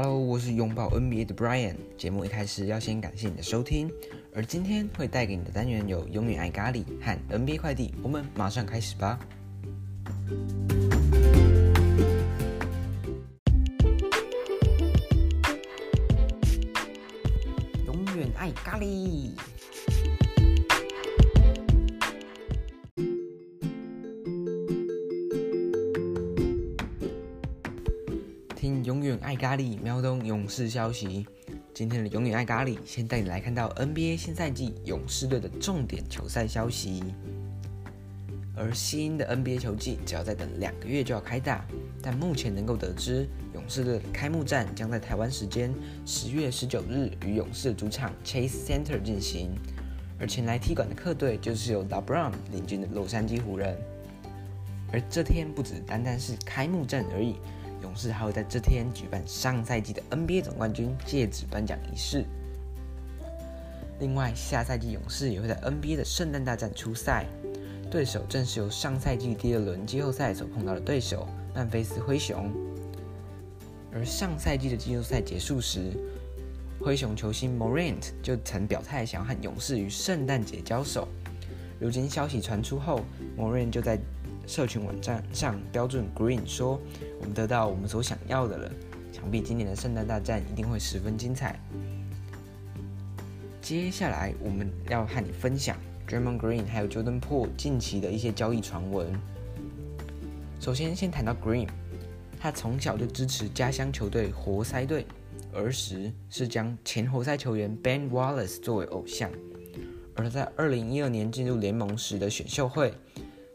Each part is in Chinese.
Hello，我是拥抱 NBA 的 Brian。节目一开始要先感谢你的收听，而今天会带给你的单元有永远爱咖喱和 NBA 快递。我们马上开始吧。永远爱咖喱。听永远爱咖喱，喵东勇士消息。今天的永远爱咖喱，先带你来看到 NBA 新赛季勇士队的重点球赛消息。而新的 NBA 球季只要再等两个月就要开打，但目前能够得知，勇士队的开幕战将在台湾时间十月十九日与勇士的主场 Chase Center 进行。而前来踢馆的客队就是由 LeBron 领军的洛杉矶湖人。而这天不只单单是开幕战而已。勇士还会在这天举办上赛季的 NBA 总冠军戒指颁奖仪式。另外，下赛季勇士也会在 NBA 的圣诞大战出赛，对手正是由上赛季第二轮季后赛所碰到的对手曼菲斯灰熊。而上赛季的季后赛结束时，灰熊球星 Morant 就曾表态想要和勇士于圣诞节交手。如今消息传出后，Morant 就在社群网站上标准 Green 说：“我们得到我们所想要的了，想必今年的圣诞大战一定会十分精彩。”接下来我们要和你分享 d r a m o n Green 还有 Jordan Poole 近期的一些交易传闻。首先，先谈到 Green，他从小就支持家乡球队活塞队，儿时是将前活塞球员 Ben Wallace 作为偶像，而在2012年进入联盟时的选秀会。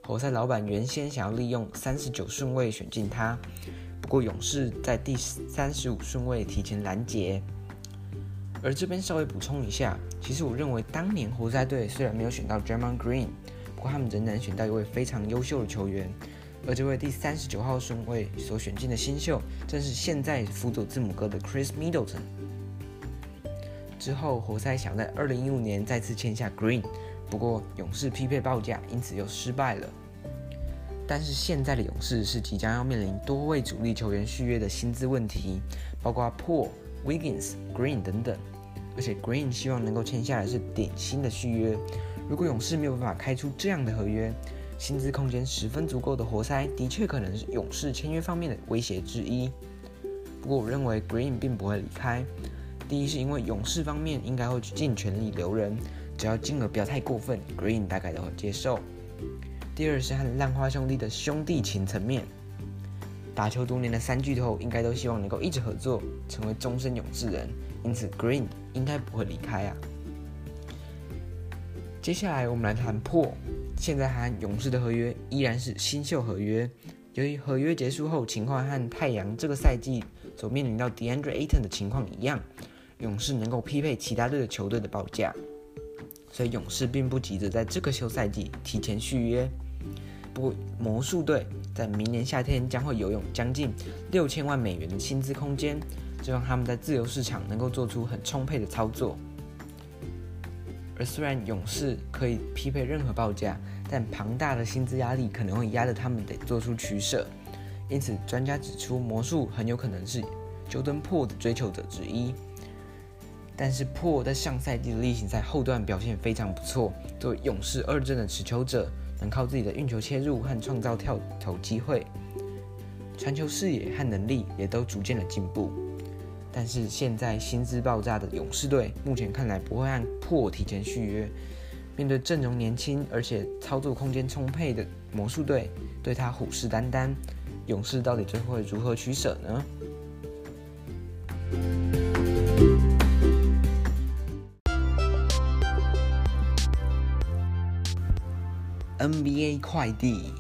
活塞老板原先想要利用三十九顺位选进他，不过勇士在第三十五顺位提前拦截。而这边稍微补充一下，其实我认为当年活塞队虽然没有选到 German Green，不过他们仍然选到一位非常优秀的球员。而这位第三十九号顺位所选进的新秀，正是现在辅佐字母哥的 Chris Middleton。之后活塞想在二零一五年再次签下 Green。不过勇士匹配报价，因此又失败了。但是现在的勇士是即将要面临多位主力球员续约的薪资问题，包括 Poole、Wiggins、Green 等等。而且 Green 希望能够签下来是顶薪的续约。如果勇士没有办法开出这样的合约，薪资空间十分足够的活塞，的确可能是勇士签约方面的威胁之一。不过我认为 Green 并不会离开。第一是因为勇士方面应该会去尽全力留人。只要金额不要太过分，Green 大概都会接受。第二是和浪花兄弟的兄弟情层面，打球多年的三巨头应该都希望能够一直合作，成为终身勇士人，因此 Green 应该不会离开啊。接下来我们来谈破，现在和勇士的合约依然是新秀合约，由于合约结束后情况和太阳这个赛季所面临到 DeAndre Ayton 的情况一样，勇士能够匹配其他队的球队的报价。所以勇士并不急着在这个休赛季提前续约，不过魔术队在明年夏天将会拥有将近六千万美元的薪资空间，这让他们在自由市场能够做出很充沛的操作。而虽然勇士可以匹配任何报价，但庞大的薪资压力可能会压得他们得做出取舍，因此专家指出，魔术很有可能是 jordanpool 的追求者之一。但是破在上赛季的例行赛后段表现非常不错，作为勇士二阵的持球者，能靠自己的运球切入和创造跳投机会，传球视野和能力也都逐渐的进步。但是现在薪资爆炸的勇士队，目前看来不会按破提前续约。面对阵容年轻而且操作空间充沛的魔术队，对他虎视眈眈，勇士到底最后会如何取舍呢？NBA 快递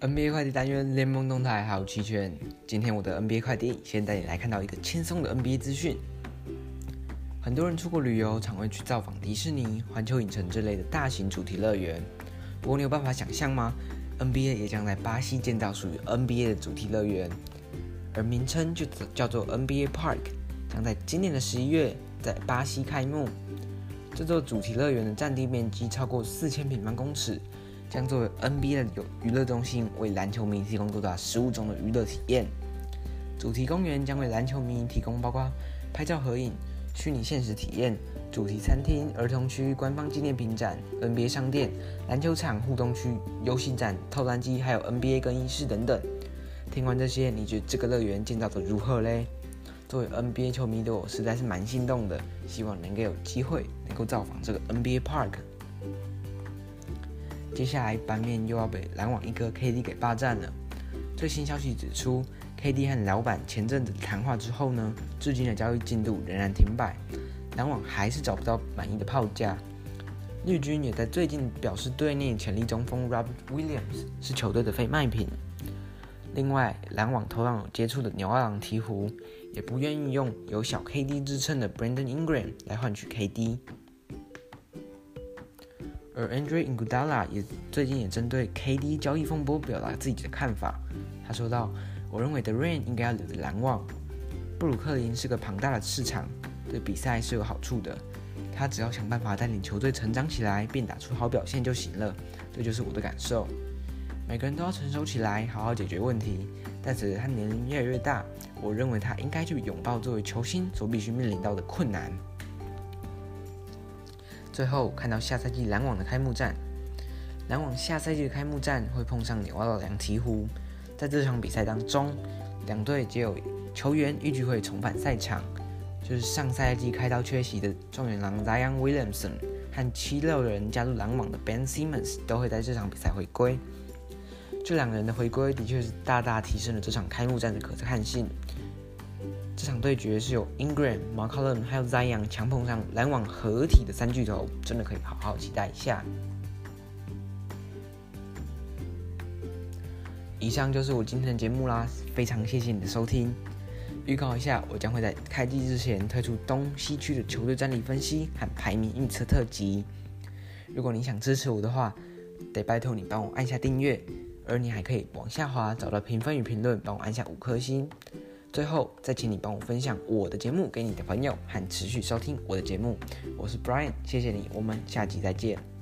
，NBA 快递单元联盟动态还有期权。今天我的 NBA 快递先带你来看到一个轻松的 NBA 资讯。很多人出国旅游，常会去造访迪士尼、环球影城之类的大型主题乐园。不过你有办法想象吗？NBA 也将在巴西建造属于 NBA 的主题乐园。而名称就叫做 NBA Park，将在今年的十一月在巴西开幕。这座主题乐园的占地面积超过四千平方公尺，将作为 NBA 的有娱乐中心，为篮球迷提供多达十五种的娱乐体验。主题公园将为篮球迷提供包括拍照合影、虚拟现实体验、主题餐厅、儿童区、官方纪念品展、NBA 商店、篮球场互动区、游戏展、投篮机，还有 NBA 更衣室等等。听完这些，你觉得这个乐园建造的如何嘞？作为 NBA 球迷的我，实在是蛮心动的，希望能够有机会能够造访这个 NBA Park。接下来，版面又要被篮网一哥 KD 给霸占了。最新消息指出，KD 和老板前阵子谈话之后呢，至今的交易进度仍然停摆，篮网还是找不到满意的报价。绿军也在最近表示，队内潜力中锋 Robert Williams 是球队的非卖品。另外，篮网同样有接触的纽奥良鵜鹕，也不愿意用有小 KD 之称的 Brandon Ingram 来换取 KD。而 Andre Iguodala 也最近也针对 KD 交易风波表达自己的看法。他说道：“我认为 The Rain 应该要留在篮网。布鲁克林是个庞大的市场，对比赛是有好处的。他只要想办法带领球队成长起来，并打出好表现就行了。这就是我的感受。”每个人都要成熟起来，好好解决问题。但随着他年龄越来越大，我认为他应该去拥抱作为球星所必须面临到的困难。最后看到下赛季篮网的开幕战，篮网下赛季的开幕战会碰上纽奥良鵜鹕。在这场比赛当中，两队皆有球员预计会重返赛场，就是上赛季开刀缺席的状元郎 Zion Williamson 和七六人加入篮网的 Ben Simmons 都会在这场比赛回归。这两个人的回归的确是大大提升了这场开幕战的可看性。这场对决是由 Ingram、McCollum 还有 Zion 强碰上篮网合体的三巨头，真的可以好好期待一下。以上就是我今天的节目啦，非常谢谢你的收听。预告一下，我将会在开季之前推出东西区的球队战力分析和排名预测特辑。如果你想支持我的话，得拜托你帮我按下订阅。而你还可以往下滑，找到评分与评论，帮我按下五颗星。最后，再请你帮我分享我的节目给你的朋友，和持续收听我的节目。我是 Brian，谢谢你，我们下集再见。